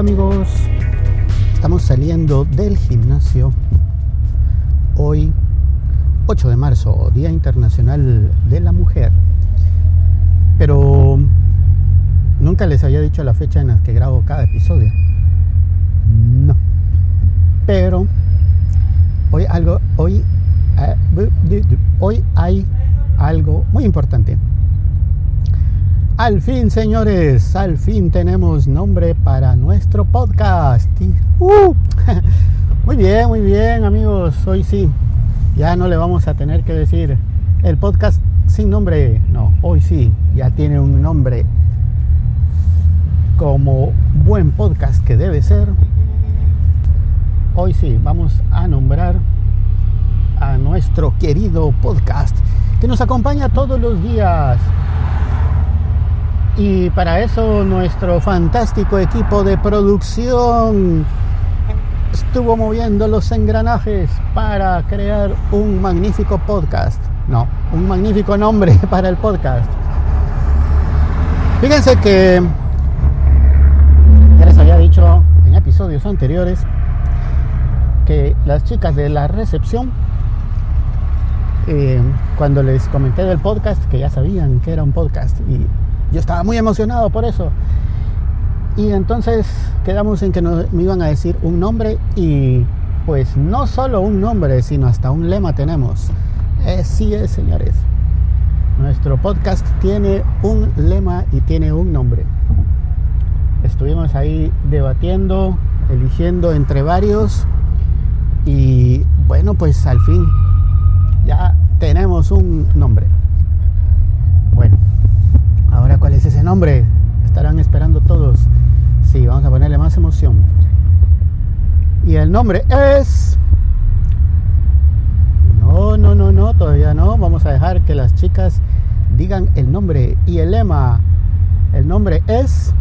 Amigos, estamos saliendo del gimnasio hoy 8 de marzo, Día Internacional de la Mujer. Pero nunca les había dicho la fecha en la que grabo cada episodio. No. Pero hoy algo hoy eh, hoy hay algo muy importante. Al fin, señores, al fin tenemos nombre para nuestro podcast. Uh, muy bien, muy bien, amigos. Hoy sí, ya no le vamos a tener que decir el podcast sin nombre. No, hoy sí, ya tiene un nombre como buen podcast que debe ser. Hoy sí, vamos a nombrar a nuestro querido podcast que nos acompaña todos los días y para eso nuestro fantástico equipo de producción estuvo moviendo los engranajes para crear un magnífico podcast. No, un magnífico nombre para el podcast. Fíjense que ya les había dicho en episodios anteriores que las chicas de la recepción, eh, cuando les comenté del podcast, que ya sabían que era un podcast y yo estaba muy emocionado por eso. Y entonces quedamos en que me iban a decir un nombre y pues no solo un nombre, sino hasta un lema tenemos. Eh, sí es, señores. Nuestro podcast tiene un lema y tiene un nombre. Estuvimos ahí debatiendo, eligiendo entre varios y bueno, pues al fin ya tenemos un nombre. ¿Cuál es ese nombre? Estarán esperando todos. Sí, vamos a ponerle más emoción. Y el nombre es... No, no, no, no, todavía no. Vamos a dejar que las chicas digan el nombre y el lema. El nombre. Es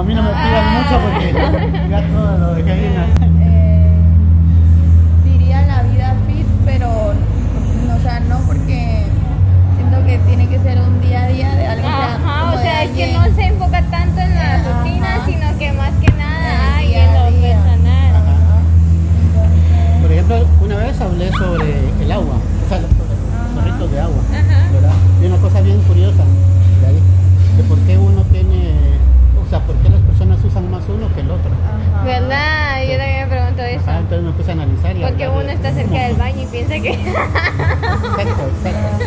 A mí no me pidan mucho porque ya todo lo dejé bien. eh, diría la vida fit, pero no, o sea, no porque siento que tiene que ser un día a día de algo. Ajá, o de sea, es que no se enfoca tanto en la Ajá. rutina, sino que más que nada El ay, día en lo día. personal. Entonces, Por ejemplo, una vez hablé sobre el agua, o sea, los chorritos de agua. Y una cosa bien curiosa, de ahí, de por qué uno tiene, sea, por qué las personas usan más uno que el otro. ajá. ¿Verdad? Yo también me pregunto eso. Ajá, entonces me puse a analizar y Porque uno está cerca del baño y piensa que... Exacto, exacto.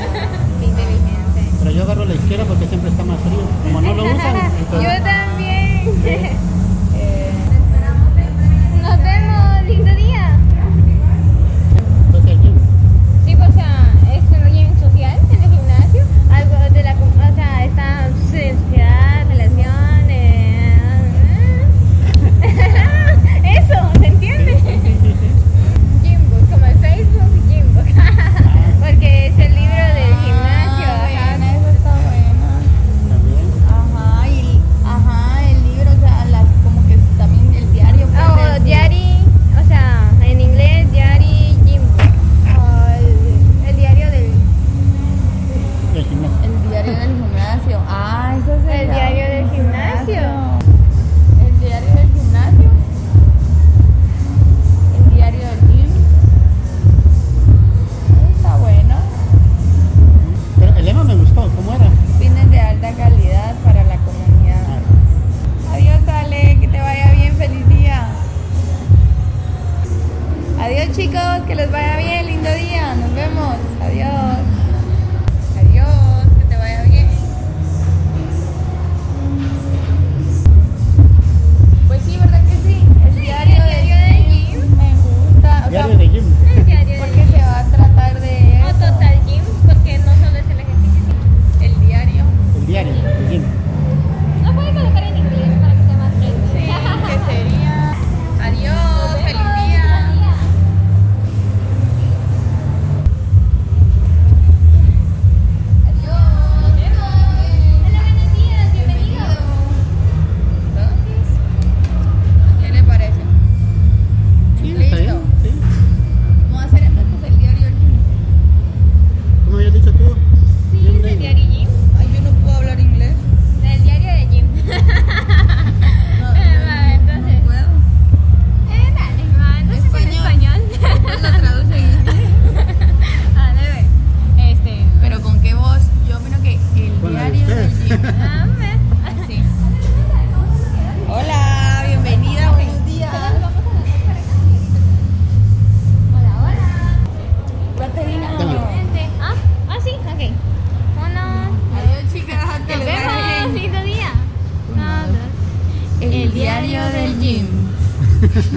Es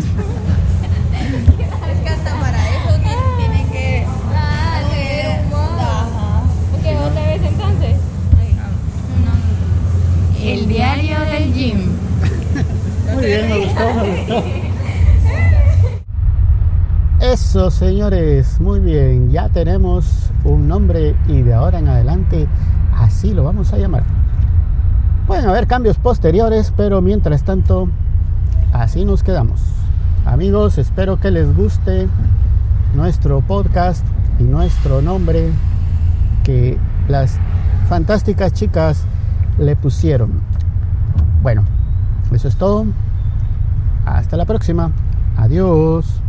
que hasta para eso que Ah. Ok, otra vez entonces. El diario del gym. Muy bien, me gustó, me gustó. Eso, señores, muy bien. Ya tenemos un nombre y de ahora en adelante así lo vamos a llamar. Pueden haber cambios posteriores, pero mientras tanto, así nos quedamos. Amigos, espero que les guste nuestro podcast y nuestro nombre que las fantásticas chicas le pusieron. Bueno, eso es todo. Hasta la próxima. Adiós.